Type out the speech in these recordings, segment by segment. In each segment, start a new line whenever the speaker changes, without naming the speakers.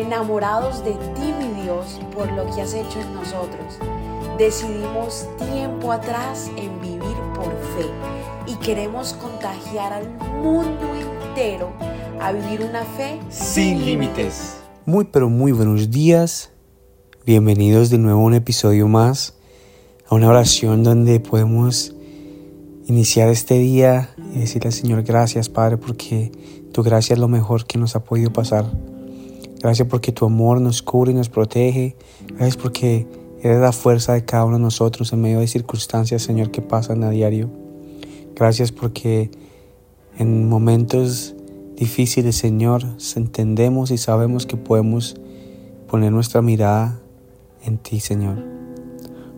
enamorados de ti, mi Dios, por lo que has hecho en nosotros. Decidimos tiempo atrás en vivir por fe y queremos contagiar al mundo entero a vivir una fe
sin límites.
Muy pero muy buenos días. Bienvenidos de nuevo a un episodio más, a una oración donde podemos iniciar este día y decirle al Señor gracias Padre porque tu gracia es lo mejor que nos ha podido pasar. Gracias porque tu amor nos cubre y nos protege. Gracias porque eres la fuerza de cada uno de nosotros en medio de circunstancias, Señor, que pasan a diario. Gracias porque en momentos difíciles, Señor, entendemos y sabemos que podemos poner nuestra mirada en ti, Señor.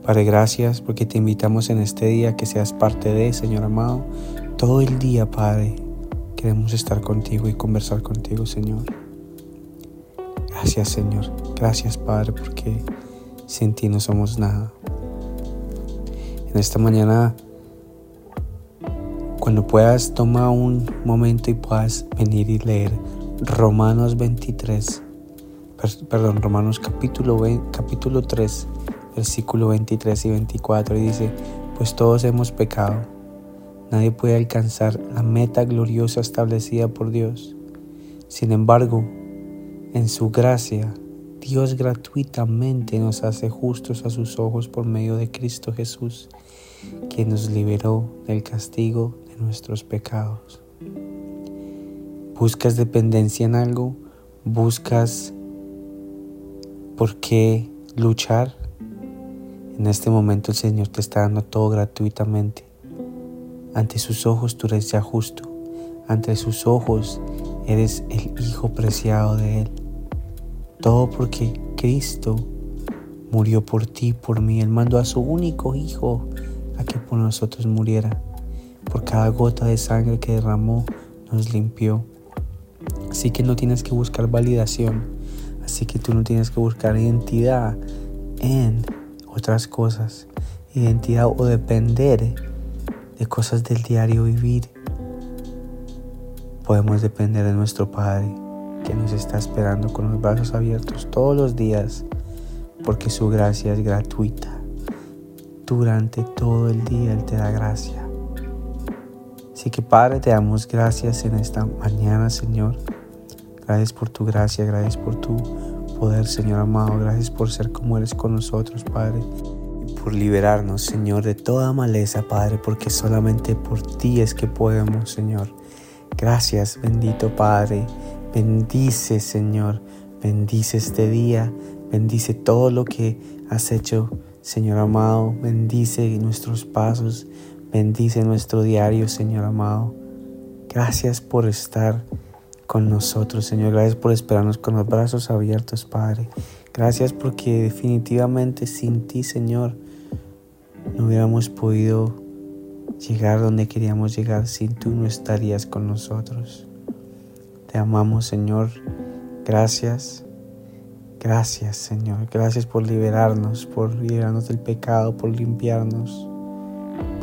Padre, gracias porque te invitamos en este día que seas parte de, Señor amado. Todo el día, Padre, queremos estar contigo y conversar contigo, Señor. Gracias, Señor. Gracias, Padre, porque sin ti no somos nada. En esta mañana, cuando puedas, toma un momento y puedas venir y leer Romanos 23, perdón, Romanos capítulo, capítulo 3, versículo 23 y 24, y dice, pues todos hemos pecado. Nadie puede alcanzar la meta gloriosa establecida por Dios. Sin embargo, en su gracia, Dios gratuitamente nos hace justos a sus ojos por medio de Cristo Jesús, quien nos liberó del castigo de nuestros pecados. ¿Buscas dependencia en algo? ¿Buscas por qué luchar? En este momento el Señor te está dando todo gratuitamente. Ante sus ojos tú eres ya justo. Ante sus ojos eres el Hijo preciado de Él. Todo porque Cristo murió por ti, por mí. Él mandó a su único Hijo a que por nosotros muriera. Por cada gota de sangre que derramó, nos limpió. Así que no tienes que buscar validación. Así que tú no tienes que buscar identidad en otras cosas. Identidad o depender de cosas del diario vivir. Podemos depender de nuestro Padre que nos está esperando con los brazos abiertos todos los días, porque su gracia es gratuita. Durante todo el día Él te da gracia. Así que Padre, te damos gracias en esta mañana, Señor. Gracias por tu gracia, gracias por tu poder, Señor amado. Gracias por ser como eres con nosotros, Padre. Y por liberarnos, Señor, de toda maleza, Padre, porque solamente por ti es que podemos, Señor. Gracias, bendito Padre. Bendice, Señor, bendice este día, bendice todo lo que has hecho, Señor amado, bendice nuestros pasos, bendice nuestro diario, Señor amado. Gracias por estar con nosotros, Señor. Gracias por esperarnos con los brazos abiertos, Padre. Gracias porque definitivamente sin ti, Señor, no hubiéramos podido llegar donde queríamos llegar. Sin tú no estarías con nosotros. Te amamos, Señor. Gracias. Gracias, Señor. Gracias por liberarnos, por liberarnos del pecado, por limpiarnos.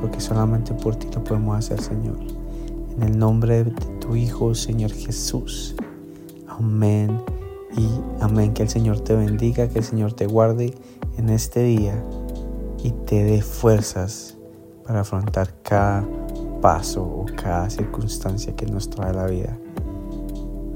Porque solamente por ti lo podemos hacer, Señor. En el nombre de tu Hijo, Señor Jesús. Amén. Y amén. Que el Señor te bendiga, que el Señor te guarde en este día y te dé fuerzas para afrontar cada paso o cada circunstancia que nos trae la vida.